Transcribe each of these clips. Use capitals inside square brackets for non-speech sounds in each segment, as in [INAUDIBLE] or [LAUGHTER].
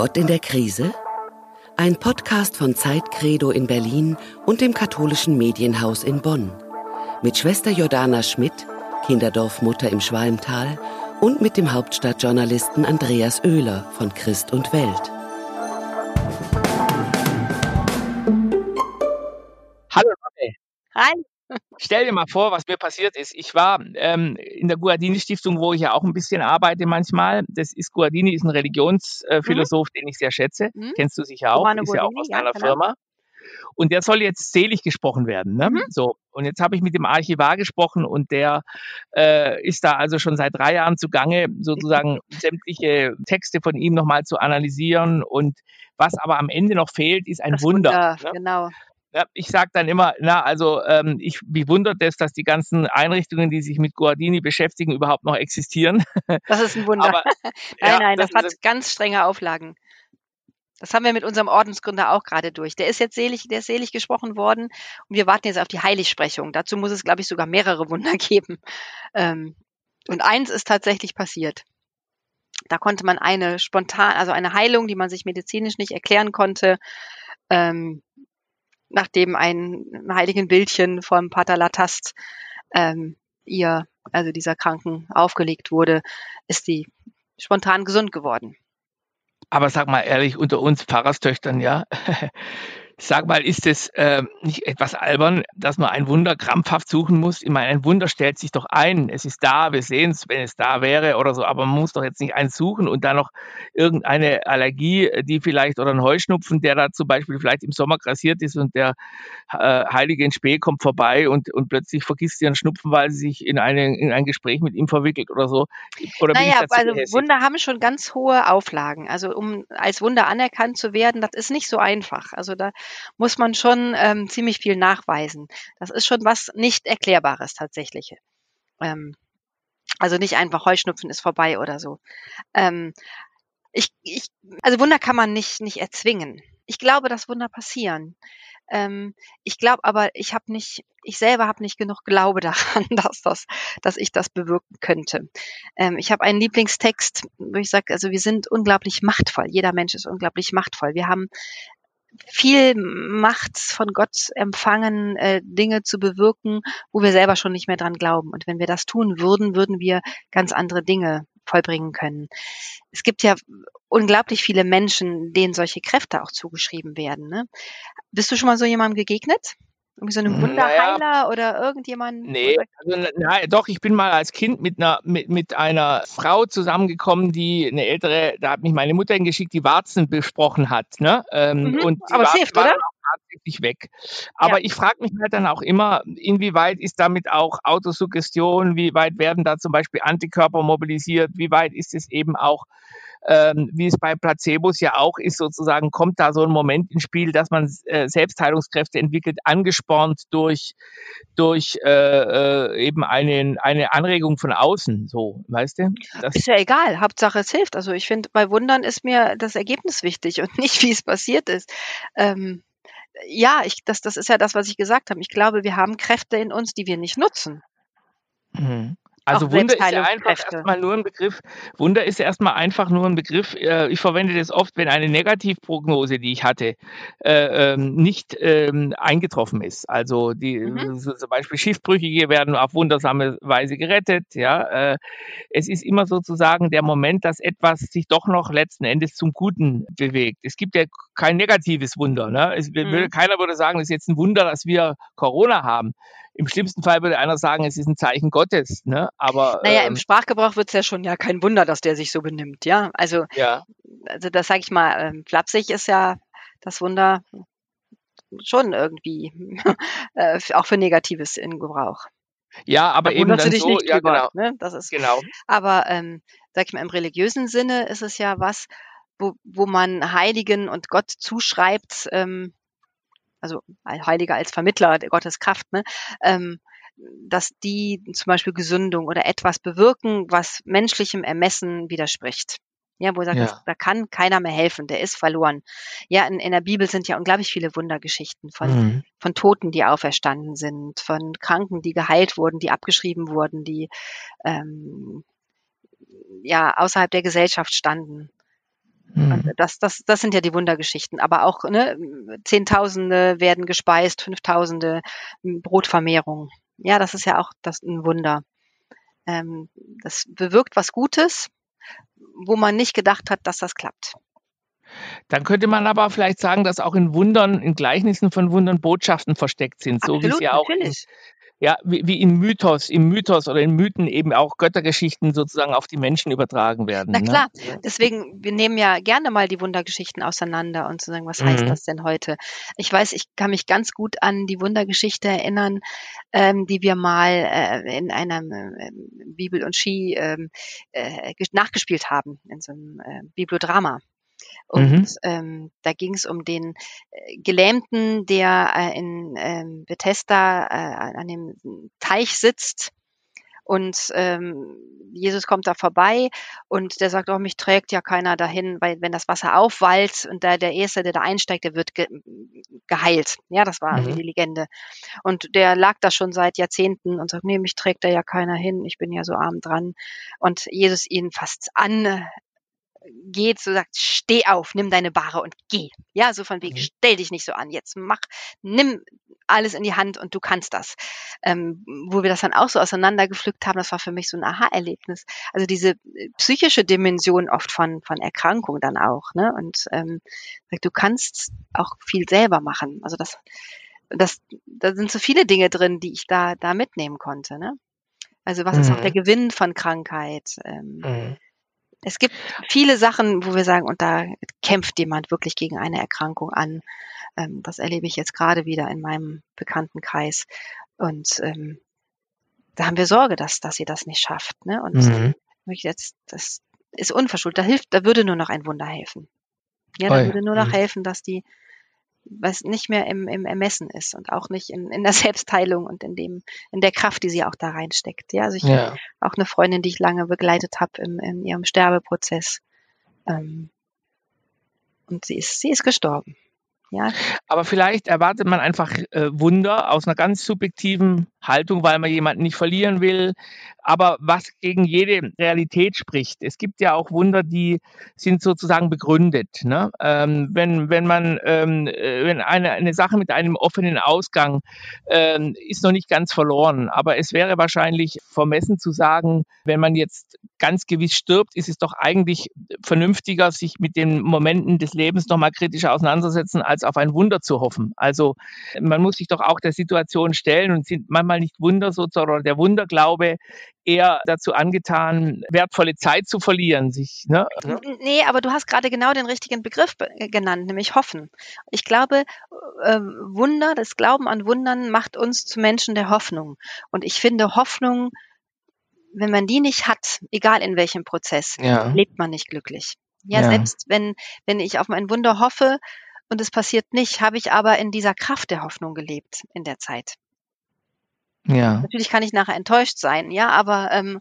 Gott in der Krise? Ein Podcast von Zeitcredo in Berlin und dem katholischen Medienhaus in Bonn. Mit Schwester Jordana Schmidt, Kinderdorfmutter im Schwalmtal und mit dem Hauptstadtjournalisten Andreas Oehler von Christ und Welt. Hallo Ronne. Hi. Stell dir mal vor, was mir passiert ist. Ich war ähm, in der Guardini-Stiftung, wo ich ja auch ein bisschen arbeite manchmal. Das ist Guardini ist ein Religionsphilosoph, mhm. den ich sehr schätze. Mhm. Kennst du sicher auch, Romano ist ja auch aus ja, einer genau. Firma. Und der soll jetzt selig gesprochen werden. Ne? Mhm. So, und jetzt habe ich mit dem Archivar gesprochen und der äh, ist da also schon seit drei Jahren zugange, sozusagen [LAUGHS] sämtliche Texte von ihm nochmal zu analysieren. Und was aber am Ende noch fehlt, ist ein Das Wunder. ne? Genau. Ja, ich sage dann immer, na, also ähm, ich wie wundert es, dass die ganzen Einrichtungen, die sich mit Guardini beschäftigen, überhaupt noch existieren. [LAUGHS] Das ist ein Wunder. Aber, [LAUGHS] nein, ja, nein, das, das hat ganz strenge Auflagen. Das haben wir mit unserem Ordensgründer auch gerade durch. Der ist jetzt selig, der ist selig gesprochen worden und wir warten jetzt auf die Heiligsprechung. Dazu muss es, glaube ich, sogar mehrere Wunder [LAUGHS] geben. Ähm, und eins ist tatsächlich passiert. Da konnte man eine spontan, also eine Heilung, die man sich medizinisch nicht erklären konnte, ähm, nachdem ein heiligen Bildchen vom Pater Latast ähm, ihr, also dieser Kranken, aufgelegt wurde, ist sie spontan gesund geworden. Aber sag mal ehrlich, unter uns Pfarrerstöchtern, ja, [LAUGHS] sag mal, ist es äh, nicht etwas albern, dass man ein Wunder krampfhaft suchen muss? Ich meine, ein Wunder stellt sich doch ein. Es ist da, wir sehen es, wenn es da wäre oder so, aber man muss doch jetzt nicht eins suchen und dann noch irgendeine Allergie, die vielleicht, oder ein Heuschnupfen, der da zum Beispiel vielleicht im Sommer grassiert ist und der äh, Heilige in Spee kommt vorbei und, und plötzlich vergisst sie einen Schnupfen, weil sie sich in, eine, in ein Gespräch mit ihm verwickelt oder so. Oder Naja, also gehässig? Wunder haben schon ganz hohe Auflagen. Also um als Wunder anerkannt zu werden, das ist nicht so einfach. Also da muss man schon ähm, ziemlich viel nachweisen. Das ist schon was nicht Erklärbares tatsächlich. Ähm, also nicht einfach Heuschnupfen ist vorbei oder so. Ähm, ich, ich, also Wunder kann man nicht, nicht erzwingen. Ich glaube, dass Wunder passieren. Ähm, ich glaube aber, ich habe nicht, ich selber habe nicht genug Glaube [LAUGHS] daran, dass das, dass ich das bewirken könnte. Ähm, ich habe einen Lieblingstext, wo ich sage, also wir sind unglaublich machtvoll. Jeder Mensch ist unglaublich machtvoll. Wir haben viel Macht von Gott empfangen, äh, Dinge zu bewirken, wo wir selber schon nicht mehr dran glauben. Und wenn wir das tun würden, würden wir ganz andere Dinge vollbringen können. Es gibt ja unglaublich viele Menschen, denen solche Kräfte auch zugeschrieben werden. Ne? Bist du schon mal so jemandem begegnet? Irgendwie so einem Naja. Wunderheiler oder irgendjemand? Nee, also, na, doch, ich bin mal als Kind mit einer, mit, mit einer Frau zusammengekommen, die eine ältere, da hat mich meine Mutter hingeschickt, die Warzen besprochen hat. Ne? Ähm, Mhm, und aber es hilft, oder? auch tatsächlich weg. Aber ich frage mich halt dann auch immer, inwieweit ist damit auch Autosuggestion, wie weit werden da zum Beispiel Antikörper mobilisiert, wie weit ist es eben auch ähm, wie es bei Placebos ja auch ist, sozusagen kommt da so ein Moment ins Spiel, dass man äh, Selbstheilungskräfte entwickelt, angespornt durch, durch äh, äh, eben einen, eine Anregung von außen, so, weißt du? Das, Ist ja egal, Hauptsache es hilft. Also ich finde, bei Wundern ist mir das Ergebnis wichtig und [LAUGHS] nicht, wie es passiert ist. Ähm, ja, ich, das, das ist ja das, was ich gesagt habe. Ich glaube, wir haben Kräfte in uns, die wir nicht nutzen. Mhm. Also Auch Wunder ist ja einfach erstmal nur ein Begriff. Wunder ist ja erstmal einfach nur ein Begriff. äh, Ich verwende das oft, wenn eine Negativprognose, die ich hatte, äh, ähm, nicht ähm, eingetroffen ist. Also die Mhm. so zum Beispiel Schiffbrüchige werden auf wundersame Weise gerettet. Ja, äh, es ist immer sozusagen der Moment, dass etwas sich doch noch letzten Endes zum Guten bewegt. Es gibt ja kein negatives Wunder. Ne? Es, Mhm. keiner würde sagen, es ist jetzt ein Wunder, dass wir Corona haben. Im schlimmsten Fall würde einer sagen, es ist ein Zeichen Gottes. Ne? Aber Naja, ähm, im Sprachgebrauch wird es ja schon ja kein Wunder, dass der sich so benimmt, ja. Also, ja. also das sage ich mal, ähm, flapsig ist ja das Wunder schon irgendwie [LAUGHS] äh, auch für Negatives in Gebrauch. Ja, aber Da eben dann dich so, nicht ja drüber, genau, ne? Das ist genau. Aber ähm, sag ich mal, im religiösen Sinne ist es ja was, wo, wo man Heiligen und Gott zuschreibt, ähm, also ein Heiliger als Vermittler der Gottes Kraft, ne, ähm, dass die zum Beispiel Gesundung oder etwas bewirken, was menschlichem Ermessen widerspricht. Ja, wo er sagt, Ja. das, da kann keiner mehr helfen, der ist verloren. Ja, in, in der Bibel sind ja unglaublich viele Wundergeschichten von, Mhm. von Toten, die auferstanden sind, von Kranken, die geheilt wurden, die abgeschrieben wurden, die ähm, ja außerhalb der Gesellschaft standen. Mhm. Das, das, das sind ja die Wundergeschichten. Aber auch ne, Zehntausende werden gespeist, Fünftausende Brotvermehrung. Ja, das ist ja auch das ein Wunder. Ähm, das bewirkt was Gutes, wo man nicht gedacht hat, dass das klappt. Dann könnte man aber vielleicht sagen, dass auch in Wundern, in Gleichnissen von Wundern Botschaften versteckt sind, Absolut, so wie es ja auch in, ja, wie, wie in Mythos, im Mythos oder in Mythen eben auch Göttergeschichten sozusagen auf die Menschen übertragen werden. Na ne? klar, ne? deswegen, wir nehmen ja gerne mal die Wundergeschichten auseinander und zu sagen, was mhm. heißt das denn heute? Ich weiß, ich kann mich ganz gut an die Wundergeschichte erinnern, ähm, die wir mal äh, in einem äh, Bibel und Ski ähm, äh, nachgespielt haben, in so einem äh, Bibliodrama. Und mhm. ähm, da ging es um den äh, Gelähmten, der äh, in ähm, Bethesda äh, an dem Teich sitzt und ähm, Jesus kommt da vorbei und der sagt, oh, mich trägt ja keiner dahin, weil wenn das Wasser aufwallt und der, der Erste, der da einsteigt, der wird ge geheilt. Ja, das war mhm. die Legende. Und der lag da schon seit Jahrzehnten und sagt, nee, mich trägt da ja keiner hin, ich bin ja so arm dran. Und Jesus ihn fast an, geht, so sagt, steh auf, nimm deine Bahre und geh. Ja, so von wegen, mhm. stell dich nicht so an, jetzt mach, nimm alles in die Hand und du kannst das. Ähm, wo wir das dann auch so auseinandergepflückt haben, das war für mich so ein Aha-Erlebnis. Also diese äh, psychische Dimension oft von, von Erkrankung dann auch, ne? Und ähm, du kannst auch viel selber machen. Also das, das, da sind so viele Dinge drin, die ich da, da mitnehmen konnte, ne? Also was mhm. ist auch der mhm. Gewinn von Krankheit? Ähm, mhm es gibt viele Sachen, wo wir sagen, und da kämpft jemand wirklich gegen eine Erkrankung an. Ähm, das erlebe ich jetzt gerade wieder in meinem Bekanntenkreis. Und ähm, da haben wir Sorge, dass, dass sie das nicht schafft. Ne? Und mhm. jetzt, das ist unverschuldet. Da hilft, da würde nur noch ein Wunder helfen. Ja, da würde nur noch mhm. helfen, dass die was nicht mehr im, im Ermessen ist und auch nicht in, in der [LAUGHS] Selbstheilung und in dem, in der Kraft, die sie auch da reinsteckt. Ja, also ich ja. auch eine Freundin, die ich lange begleitet habe im, in ihrem Sterbeprozess. Ähm, und sie ist, sie ist gestorben. Ja. Aber vielleicht erwartet man einfach äh, Wunder aus einer ganz subjektiven Haltung, weil man jemanden nicht verlieren will. Aber was gegen jede Realität spricht. Es gibt ja auch Wunder, die sind sozusagen begründet. Ne? Ähm, wenn, wenn man, ähm, äh, wenn eine, eine Sache mit einem offenen Ausgang ähm, ist noch nicht ganz verloren. Aber es wäre wahrscheinlich vermessen zu sagen, wenn man jetzt ganz gewiss stirbt, ist es doch eigentlich vernünftiger, sich mit den Momenten des Lebens nochmal kritischer auseinandersetzen, als auf ein Wunder zu hoffen. Also man muss sich doch auch der Situation stellen und sind manchmal nicht Wunder sozusagen oder der Wunderglaube eher dazu angetan, wertvolle Zeit zu verlieren. Sich, ne? Nee, aber du hast gerade genau den richtigen Begriff genannt, nämlich hoffen. Ich glaube, äh, Wunder, das Glauben an Wundern macht uns zu Menschen der Hoffnung. Und ich finde Hoffnung wenn man die nicht hat, egal in welchem Prozess, ja. lebt man nicht glücklich. Ja, ja, selbst wenn, wenn ich auf mein Wunder hoffe und es passiert nicht, habe ich aber in dieser Kraft der Hoffnung gelebt in der Zeit. Ja. Natürlich kann ich nachher enttäuscht sein, ja, aber ähm,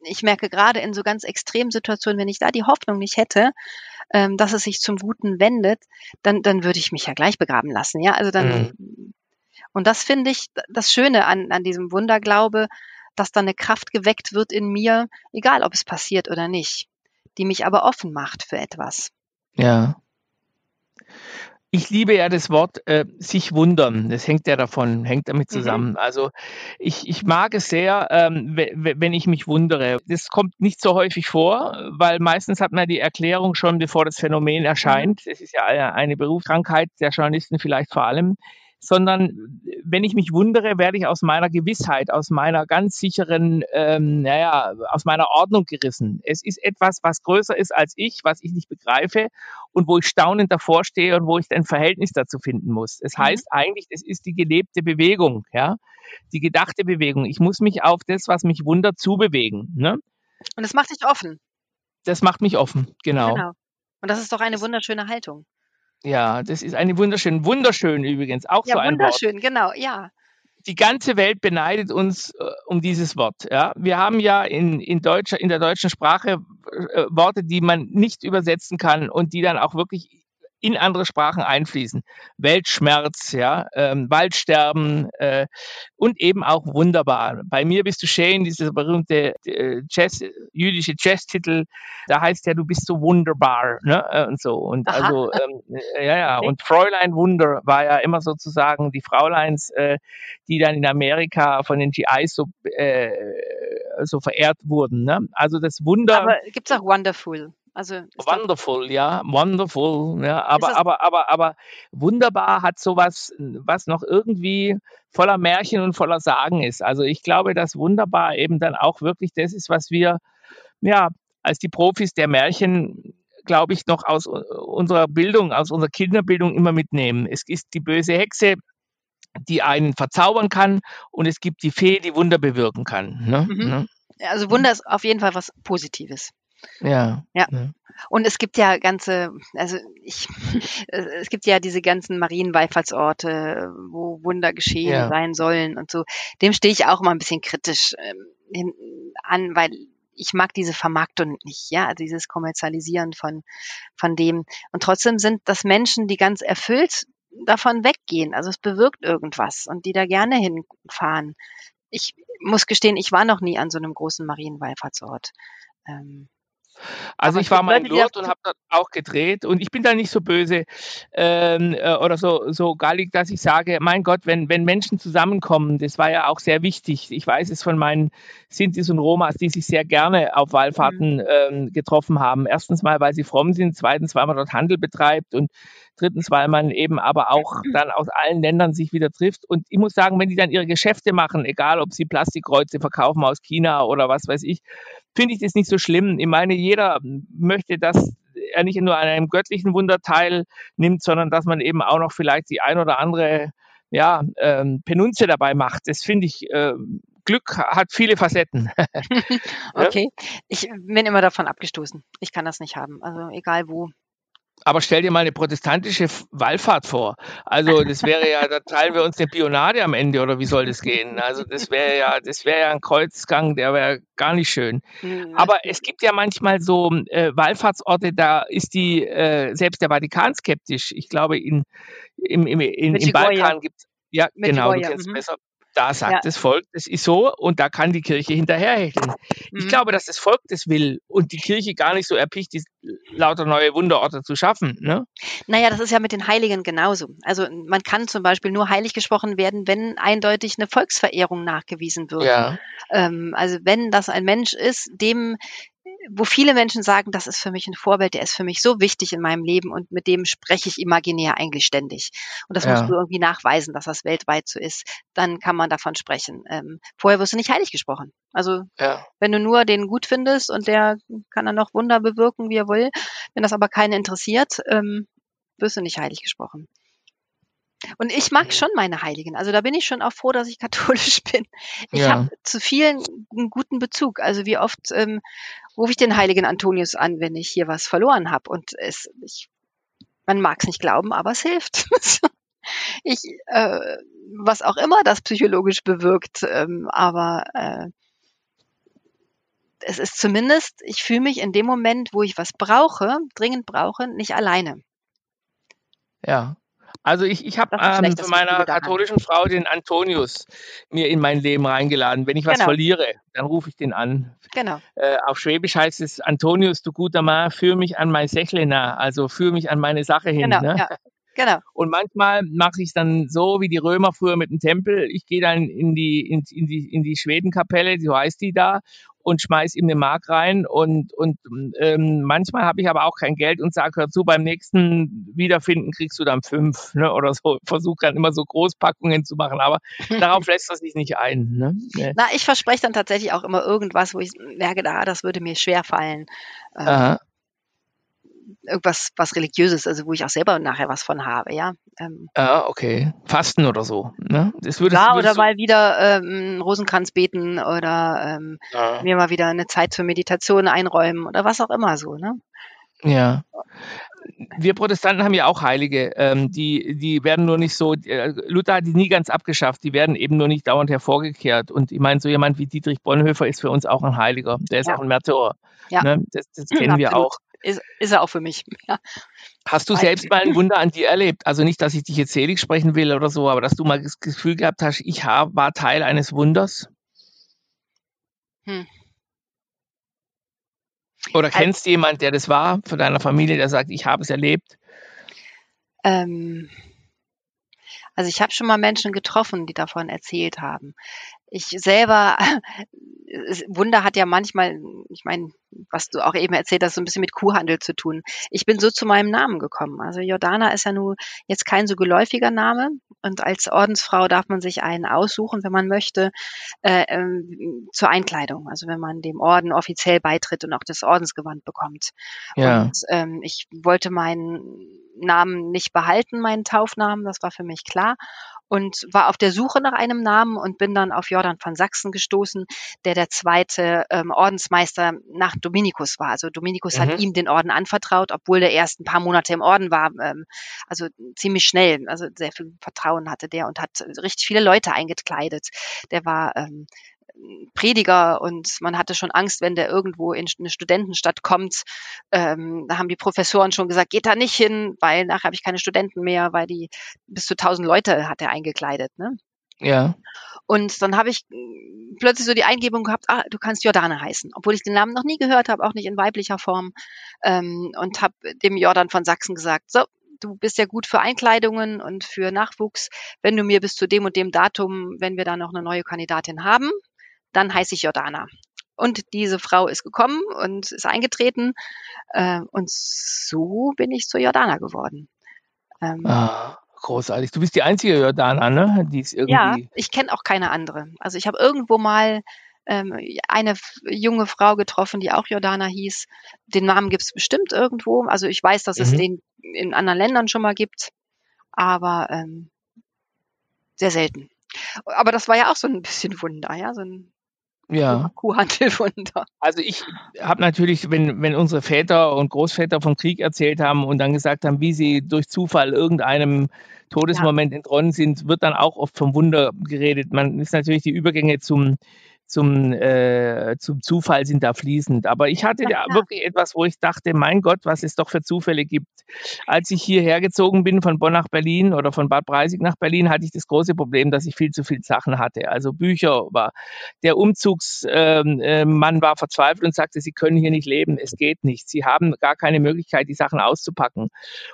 ich merke gerade in so ganz extremen Situationen, wenn ich da die Hoffnung nicht hätte, ähm, dass es sich zum Guten wendet, dann, dann würde ich mich ja gleich begraben lassen, ja. Also dann, mhm. und das finde ich das Schöne an, an diesem Wunderglaube, dass dann eine Kraft geweckt wird in mir, egal ob es passiert oder nicht, die mich aber offen macht für etwas. Ja. Ich liebe ja das Wort äh, sich wundern. Das hängt ja davon, hängt damit mhm. zusammen. Mhm. Also ich, ich mag es sehr, ähm, wenn ich mich wundere. Das kommt nicht so häufig vor, weil meistens hat man die Erklärung schon, bevor das Phänomen erscheint. Es mhm. ist ja eine Berufskrankheit der Journalisten vielleicht vor allem sondern wenn ich mich wundere, werde ich aus meiner Gewissheit, aus meiner ganz sicheren, ähm, naja, aus meiner Ordnung gerissen. Es ist etwas, was größer ist als ich, was ich nicht begreife und wo ich staunend davor stehe und wo ich ein Verhältnis dazu finden muss. Es mhm. heißt eigentlich, es ist die gelebte Bewegung, ja, die gedachte Bewegung. Ich muss mich auf das, was mich wundert, zubewegen. Ne? Und das macht dich offen. Das macht mich offen, genau. genau. Und das ist doch eine wunderschöne Haltung. Ja, das ist eine wunderschön, wunderschön übrigens, auch ja, so ein wunderschön, Wort. genau, ja. Die ganze Welt beneidet uns äh, um dieses Wort. Ja, wir haben ja in, in, Deutsch, in der deutschen Sprache äh, Worte, die man nicht übersetzen kann und die dann auch wirklich in andere Sprachen einfließen. Weltschmerz, ja, ähm, Waldsterben äh, und eben auch wunderbar. Bei mir bist du Shane, dieser berühmte äh, Jazz, jüdische Jazztitel, da heißt ja, du bist so wunderbar, ne? Äh, und so. Und Aha. also, ähm, äh, ja, ja. [LAUGHS] Und Fräulein Wunder war ja immer sozusagen die Frauleins, äh, die dann in Amerika von den GIs so, äh, so verehrt wurden. Ne? Also das Wunder. Aber gibt es auch Wonderful? Also wonderful, ja, wonderful, ja, aber aber aber aber wunderbar hat sowas, was noch irgendwie voller Märchen und voller Sagen ist. Also ich glaube, dass wunderbar eben dann auch wirklich das ist, was wir ja als die Profis der Märchen glaube ich noch aus unserer Bildung, aus unserer Kinderbildung immer mitnehmen. Es ist die böse Hexe, die einen verzaubern kann und es gibt die Fee, die Wunder bewirken kann. Ne? Mhm. Ne? Also Wunder ist auf jeden Fall was Positives. Ja. Ja. Und es gibt ja ganze, also ich, [LAUGHS] es gibt ja diese ganzen Marienwallfahrtsorte, wo Wunder geschehen ja. sein sollen und so. Dem stehe ich auch mal ein bisschen kritisch ähm, an, weil ich mag diese Vermarktung nicht, ja, also dieses Kommerzialisieren von, von dem. Und trotzdem sind das Menschen, die ganz erfüllt davon weggehen. Also es bewirkt irgendwas und die da gerne hinfahren. Ich muss gestehen, ich war noch nie an so einem großen Marienwallfahrtsort. Ähm, also ich war mal in Lourdes und habe dort auch gedreht und ich bin da nicht so böse ähm, äh, oder so, so gallig, dass ich sage, mein Gott, wenn, wenn Menschen zusammenkommen, das war ja auch sehr wichtig. Ich weiß es von meinen Sintis und Romas, die sich sehr gerne auf Wallfahrten mhm. ähm, getroffen haben. Erstens mal, weil sie fromm sind, zweitens, weil man dort Handel betreibt und drittens, weil man eben aber auch dann aus allen Ländern sich wieder trifft. Und ich muss sagen, wenn die dann ihre Geschäfte machen, egal ob sie Plastikkreuze verkaufen aus China oder was weiß ich, finde ich das nicht so schlimm. Ich meine, jeder möchte, dass er nicht nur an einem göttlichen Wunder teilnimmt, sondern dass man eben auch noch vielleicht die ein oder andere ja, ähm, Penunze dabei macht. Das finde ich, äh, Glück hat viele Facetten. [LAUGHS] [LAUGHS] okay, ich bin immer davon abgestoßen. Ich kann das nicht haben. Also egal wo. Aber stell dir mal eine protestantische Wallfahrt vor. Also das wäre ja, da teilen wir uns eine Bionade am Ende oder wie soll das gehen? Also das wäre ja, das wäre ja ein Kreuzgang, der wäre gar nicht schön. Hm, Aber es gibt ja manchmal so äh, Wallfahrtsorte, da ist die äh, selbst der Vatikan skeptisch. Ich glaube, in, im, im, in, im Balkan gibt es ja, genau, du kennst mhm. besser. Da sagt ja. das Volk, das ist so und da kann die Kirche hinterherhecheln. Mhm. Ich glaube, dass das Volk das will und die Kirche gar nicht so erpicht ist, lauter neue Wunderorte zu schaffen. Ne? Naja, das ist ja mit den Heiligen genauso. Also man kann zum Beispiel nur heilig gesprochen werden, wenn eindeutig eine Volksverehrung nachgewiesen wird. Ja. Ähm, also wenn das ein Mensch ist, dem wo viele Menschen sagen, das ist für mich ein Vorbild, der ist für mich so wichtig in meinem Leben und mit dem spreche ich imaginär eigentlich ständig. Und das ja. musst du irgendwie nachweisen, dass das weltweit so ist. Dann kann man davon sprechen. Ähm, vorher wirst du nicht heilig gesprochen. Also ja. wenn du nur den gut findest und der kann dann noch Wunder bewirken, wie er will, wenn das aber keinen interessiert, ähm, wirst du nicht heilig gesprochen. Und ich mag schon meine Heiligen. Also da bin ich schon auch froh, dass ich [LAUGHS] katholisch bin. Ich ja. habe zu vielen einen guten Bezug. Also wie oft ähm, rufe ich den heiligen Antonius an, wenn ich hier was verloren habe. Und es, ich, man mag es nicht glauben, aber es hilft. [LAUGHS] ich, äh, was auch immer das psychologisch bewirkt, ähm, aber äh, es ist zumindest, ich fühle mich in dem Moment, wo ich was brauche, dringend brauche, nicht alleine. Ja, also ich, ich habe ähm, von meiner katholischen Frau den Antonius mir in mein Leben reingeladen. Wenn ich was genau. verliere, dann rufe ich den an. Genau. Äh, auf Schwäbisch heißt es, Antonius, du guter Mann, führ mich an mein Sächlena, also führ mich an meine Sache hin. Genau, ne? ja. Genau. Und manchmal mache ich es dann so wie die Römer früher mit dem Tempel. Ich gehe dann in die, in, in, die, in die Schwedenkapelle, so heißt die da, und schmeiß ihm eine Mark rein. Und, und ähm, manchmal habe ich aber auch kein Geld und sage, hör zu, beim nächsten Wiederfinden kriegst du dann fünf ne, oder so. Versuche dann immer so Großpackungen zu machen, aber [LAUGHS] darauf lässt er sich nicht ein. Ne? Nee. Na, ich verspreche dann tatsächlich auch immer irgendwas, wo ich merke, da, das würde mir schwer fallen. Ähm, irgendwas was religiöses, also wo ich auch selber nachher was von habe, ja. Ähm, ah, okay. Fasten oder so, ne? Das würde, ja, oder mal wieder ähm, Rosenkranz beten oder ähm, ja. mir mal wieder eine Zeit zur Meditation einräumen oder was auch immer so, ne? Ja. Wir Protestanten haben ja auch Heilige, ähm, die, die werden nur nicht so, äh, Luther hat die nie ganz abgeschafft, die werden eben nur nicht dauernd hervorgekehrt. Und ich meine, so jemand wie Dietrich Bonhoeffer ist für uns auch ein Heiliger, der ist ja. auch ein Märtyrer. Ja. Ne? Das, das kennen Absolut. wir auch. Ist, ist er auch für mich. Ja. Hast du selbst mal ein Wunder an dir erlebt? Also nicht, dass ich dich jetzt selig sprechen will oder so, aber dass du mal das Gefühl gehabt hast, ich war Teil eines Wunders? Hm. Oder kennst du jemanden, der das war, von deiner Familie, der sagt, ich habe es erlebt? Ähm, also ich habe schon mal Menschen getroffen, die davon erzählt haben. Ich selber, [LAUGHS] Wunder hat ja manchmal, ich meine, was du auch eben erzählt hast, so ein bisschen mit Kuhhandel zu tun. Ich bin so zu meinem Namen gekommen. Also Jordana ist ja nun jetzt kein so geläufiger Name und als Ordensfrau darf man sich einen aussuchen, wenn man möchte, äh, ähm, zur Einkleidung. Also wenn man dem Orden offiziell beitritt und auch das Ordensgewand bekommt. Ja. Und ähm, ich wollte meinen Namen nicht behalten, meinen Taufnamen, das war für mich klar und war auf der Suche nach einem Namen und bin dann auf Jordan von Sachsen gestoßen, der der zweite ähm, Ordensmeister nach Dominikus war. Also Dominikus mhm. hat ihm den Orden anvertraut, obwohl der erst ein paar Monate im Orden war. Ähm, also ziemlich schnell, also sehr viel Vertrauen hatte der und hat richtig viele Leute eingekleidet. Der war ähm, Prediger und man hatte schon Angst, wenn der irgendwo in eine Studentenstadt kommt. Ähm, da haben die Professoren schon gesagt, geht da nicht hin, weil nachher habe ich keine Studenten mehr, weil die bis zu tausend Leute hat er eingekleidet. Ne? Ja. Und dann habe ich mm, plötzlich so die Eingebung gehabt, ah, du kannst Jordane heißen, obwohl ich den Namen noch nie gehört habe, auch nicht in weiblicher Form. Ähm, und habe dem Jordan von Sachsen gesagt, so, du bist ja gut für Einkleidungen und für Nachwuchs. Wenn du mir bis zu dem und dem Datum, wenn wir da noch eine neue Kandidatin haben, dann heiße ich Jordana. Und diese Frau ist gekommen und ist eingetreten. Äh, und so bin ich zur Jordana geworden. Ähm, ah, großartig. Du bist die einzige Jordana, ne? Die ist irgendwie. Ja, ich kenne auch keine andere. Also ich habe irgendwo mal ähm, eine junge Frau getroffen, die auch Jordana hieß. Den Namen gibt es bestimmt irgendwo. Also ich weiß, dass mhm. es den in anderen Ländern schon mal gibt, aber ähm, sehr selten. Aber das war ja auch so ein bisschen Wunder, ja, so ein ja. Kuhhandelwunder. Also ich habe natürlich, wenn, wenn unsere Väter und Großväter vom Krieg erzählt haben und dann gesagt haben, wie sie durch Zufall irgendeinem Todesmoment ja. entronnen sind, wird dann auch oft vom Wunder geredet. Man ist natürlich die Übergänge zum zum, äh, zum Zufall sind da fließend. Aber ich hatte ja, da [LAUGHS] wirklich etwas, wo ich dachte, mein Gott, was es doch für Zufälle gibt. Als ich hierher gezogen bin von Bonn nach Berlin oder von Bad Breisig nach Berlin, hatte ich das große Problem, dass ich viel zu viel Sachen hatte. Also Bücher war, der Umzugsmann äh, äh, war verzweifelt und sagte, sie können hier nicht leben, es geht nicht. Sie haben gar keine Möglichkeit, die Sachen auszupacken.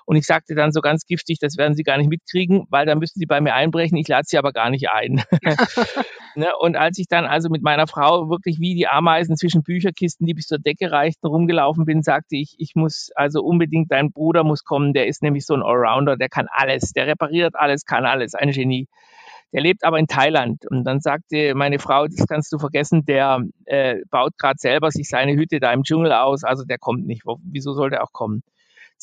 Und ich sagte dann so ganz giftig, das werden sie gar nicht mitkriegen, weil dann müssen sie bei mir einbrechen, ich lade sie aber gar nicht ein. [LAUGHS] ne? Und als ich dann also mit meiner Frau wirklich wie die Ameisen zwischen Bücherkisten, die bis zur Decke reichten, rumgelaufen bin, sagte ich, ich muss also unbedingt, dein Bruder muss kommen, der ist nämlich so ein Allrounder, der kann alles, der repariert alles, kann alles, ein Genie. Der lebt aber in Thailand. Und dann sagte meine Frau, das kannst du vergessen, der äh, baut gerade selber sich seine Hütte da im Dschungel aus, also der kommt nicht. Wieso soll der auch kommen?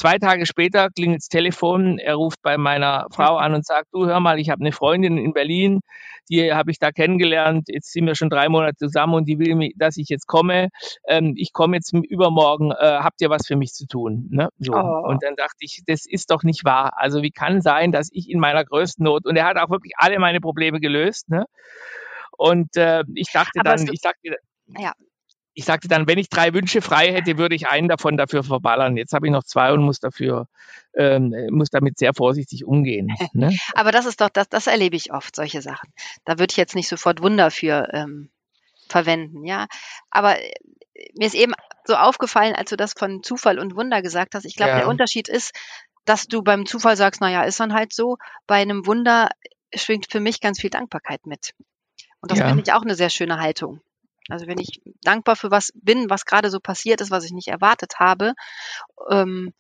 Zwei Tage später klingelt das Telefon, er ruft bei meiner Frau an und sagt, du hör mal, ich habe eine Freundin in Berlin, die habe ich da kennengelernt, jetzt sind wir schon drei Monate zusammen und die will, dass ich jetzt komme. Ähm, ich komme jetzt übermorgen, äh, habt ihr was für mich zu tun? Ne? So. Oh. Und dann dachte ich, das ist doch nicht wahr. Also wie kann sein, dass ich in meiner größten Not, und er hat auch wirklich alle meine Probleme gelöst, ne? Und äh, ich dachte Aber dann, ich sagte, ja ich sagte dann, wenn ich drei Wünsche frei hätte, würde ich einen davon dafür verballern. Jetzt habe ich noch zwei und muss dafür, ähm, muss damit sehr vorsichtig umgehen. [LAUGHS] Ne? Aber das ist doch, das, das erlebe ich oft, solche Sachen. Da würde ich jetzt nicht sofort Wunder für ähm, verwenden, ja. Aber äh, mir ist eben so aufgefallen, als du das von Zufall und Wunder gesagt hast. Ich glaube, ja. der Unterschied ist, dass du beim Zufall sagst, naja, ist dann halt so. Bei einem Wunder schwingt für mich ganz viel Dankbarkeit mit. Und das ja. finde ich auch eine sehr schöne Haltung. Also wenn ich dankbar für was bin, was gerade so passiert ist, was ich nicht erwartet habe, ähm,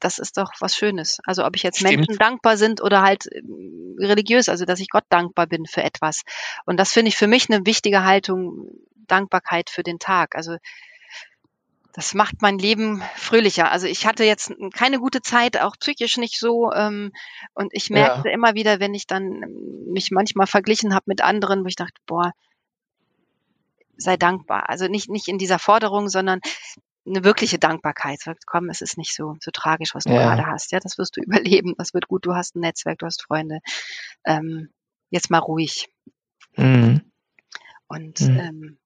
das ist doch was Schönes. Also ob ich jetzt Stimmt. Menschen dankbar sind oder halt ähm, religiös, also dass ich Gott dankbar bin für etwas. Und das finde ich für mich eine wichtige Haltung, Dankbarkeit für den Tag. Also das macht mein Leben fröhlicher. Also ich hatte jetzt keine gute Zeit, auch psychisch nicht so. Ähm, und ich merkte ja. immer wieder, wenn ich dann mich manchmal verglichen habe mit anderen, wo ich dachte, boah, sei dankbar. Also nicht, nicht in dieser Forderung, sondern eine wirkliche Dankbarkeit. Komm, es ist nicht so, so tragisch, was du ja. gerade hast. Ja, das wirst du [LAUGHS] überleben. Das wird gut. Du hast ein Netzwerk, du hast Freunde. Ähm, jetzt mal ruhig. Mhm. Und mhm. Ähm,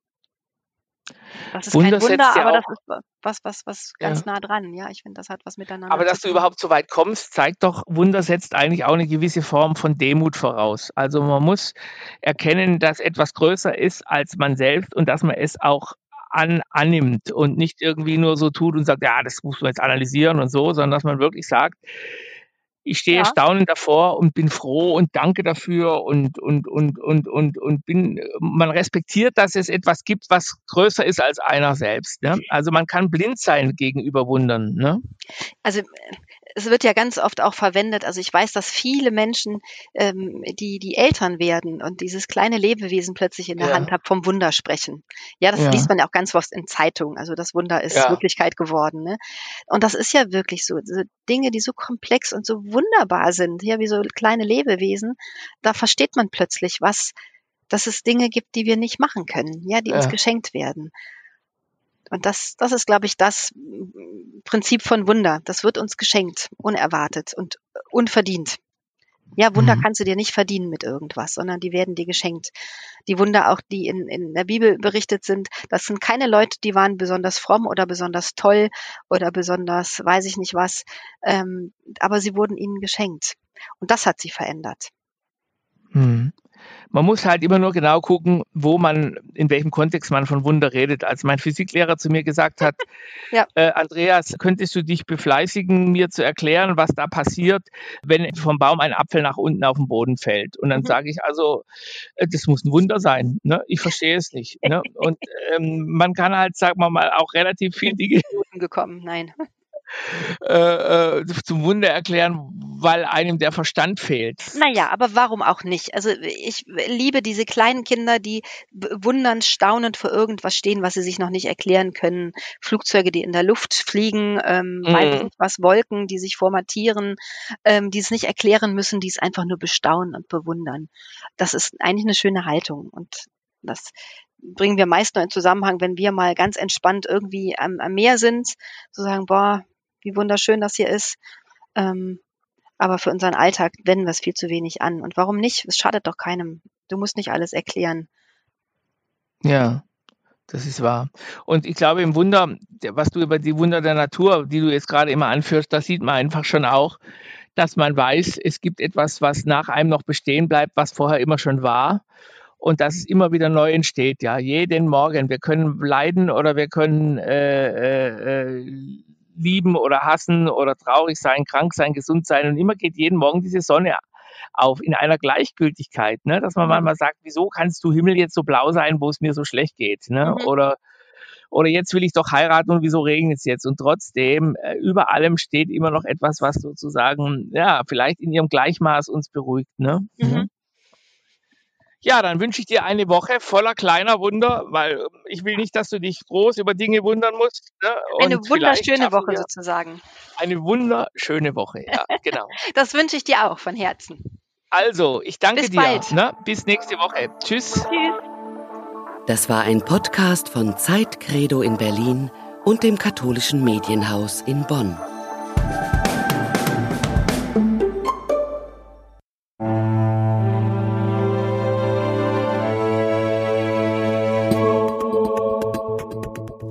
Das ist Wunder kein Wunder, aber das auch, ist was, was, was ganz ja. nah dran. Ja, ich finde, das hat was miteinander Aber dass du überhaupt so weit kommst, zeigt doch, Wunder setzt eigentlich auch eine gewisse Form von Demut voraus. Also man muss erkennen, dass etwas größer ist als man selbst und dass man es auch an, annimmt und nicht irgendwie nur so tut und sagt, ja, das muss man jetzt analysieren und so, sondern dass man wirklich sagt, ich stehe Ja, staunend davor und bin froh und danke dafür und, und, und, und, und, und bin, man respektiert, dass es etwas gibt, was größer ist als einer selbst. Ne? Also man kann blind sein gegenüber Wundern. Ne? also es wird ja ganz oft auch verwendet. Also ich weiß, dass viele Menschen, ähm, die die Eltern werden und dieses kleine Lebewesen plötzlich in der Hand Ja, haben, vom Wunder sprechen. Ja, das ja, liest man ja auch ganz oft in Zeitungen. Also das Wunder ist ja. Wirklichkeit geworden. Ne? Und das ist ja wirklich so. so Dinge, die so komplex und so wunderbar sind, ja, wie so kleine Lebewesen, da versteht man plötzlich was, dass es Dinge gibt, die wir nicht machen können, ja, die uns geschenkt werden. Und das, das ist, glaube ich, das Prinzip von Wunder. Das wird uns geschenkt, unerwartet und unverdient. Ja, Wunder Mhm. kannst du dir nicht verdienen mit irgendwas, sondern die werden dir geschenkt. Die Wunder auch, die in, in der Bibel berichtet sind, das sind keine Leute, die waren besonders fromm oder besonders toll oder besonders weiß ich nicht was, ähm, aber sie wurden ihnen geschenkt. Und das hat sie verändert. Mhm. Man muss halt immer nur genau gucken, wo man, in welchem Kontext man von Wunder redet. Als mein Physiklehrer zu mir gesagt hat, [LAUGHS] Ja. äh, Andreas, könntest du dich befleißigen, mir zu erklären, was da passiert, wenn vom Baum ein Apfel nach unten auf den Boden fällt? Und dann Mhm. sage ich also, äh, das muss ein Wunder sein. Ne? Ich verstehe es nicht. Ne? [LAUGHS] Und ähm, man kann halt, sagen wir mal, auch relativ viel Dinge gekommen, nein. Äh, äh, zum Wunder erklären, weil einem der Verstand fehlt. Naja, aber warum auch nicht? Also ich liebe diese kleinen Kinder, die wundernd, staunend vor irgendwas stehen, was sie sich noch nicht erklären können. Flugzeuge, die in der Luft fliegen, ähm, Mhm. was, Wolken, die sich formatieren, ähm, die es nicht erklären müssen, die es einfach nur bestaunen und bewundern. Das ist eigentlich eine schöne Haltung und das bringen wir meist nur in Zusammenhang, wenn wir mal ganz entspannt irgendwie am, am Meer sind, zu sagen, boah, wie wunderschön das hier ist. Ähm, aber für unseren Alltag wenden wir es viel zu wenig an. Und warum nicht? Es schadet doch keinem. Du musst nicht alles erklären. Ja. Das ist wahr. Und ich glaube, im Wunder, der- was du über die Wunder der Natur, die du jetzt gerade immer anführst, da sieht man einfach schon auch, dass man weiß, es gibt etwas, was nach einem noch bestehen bleibt, was vorher immer schon war. Und dass es immer wieder neu entsteht, ja, jeden Morgen. Wir können leiden oder wir können äh, äh, äh, lieben oder hassen oder traurig sein, krank sein, gesund sein. Und immer geht jeden Morgen diese Sonne auf in einer Gleichgültigkeit, ne? dass man Mhm. manchmal sagt, wieso kannst du Himmel jetzt so blau sein, wo es mir so schlecht geht, ne? Mhm. Oder oder jetzt will ich doch heiraten und wieso regnet es jetzt? Und trotzdem, äh, über allem steht immer noch etwas, was sozusagen, ja, vielleicht in ihrem Gleichmaß uns beruhigt. Ne? Mhm. Ja, dann wünsche ich dir eine Woche voller kleiner Wunder, weil äh, ich will nicht, dass du dich groß über Dinge wundern musst. Ne? Eine wunderschöne Woche sozusagen. eine wunderschöne Woche. Ja, [LAUGHS] genau. Das wünsche ich dir auch von Herzen. Also, ich danke Bis dir. bald. Ne? Bis nächste Woche. Tschüss. Tschüss. Das war ein Podcast von Zeitcredo in Berlin und dem katholischen Medienhaus in Bonn.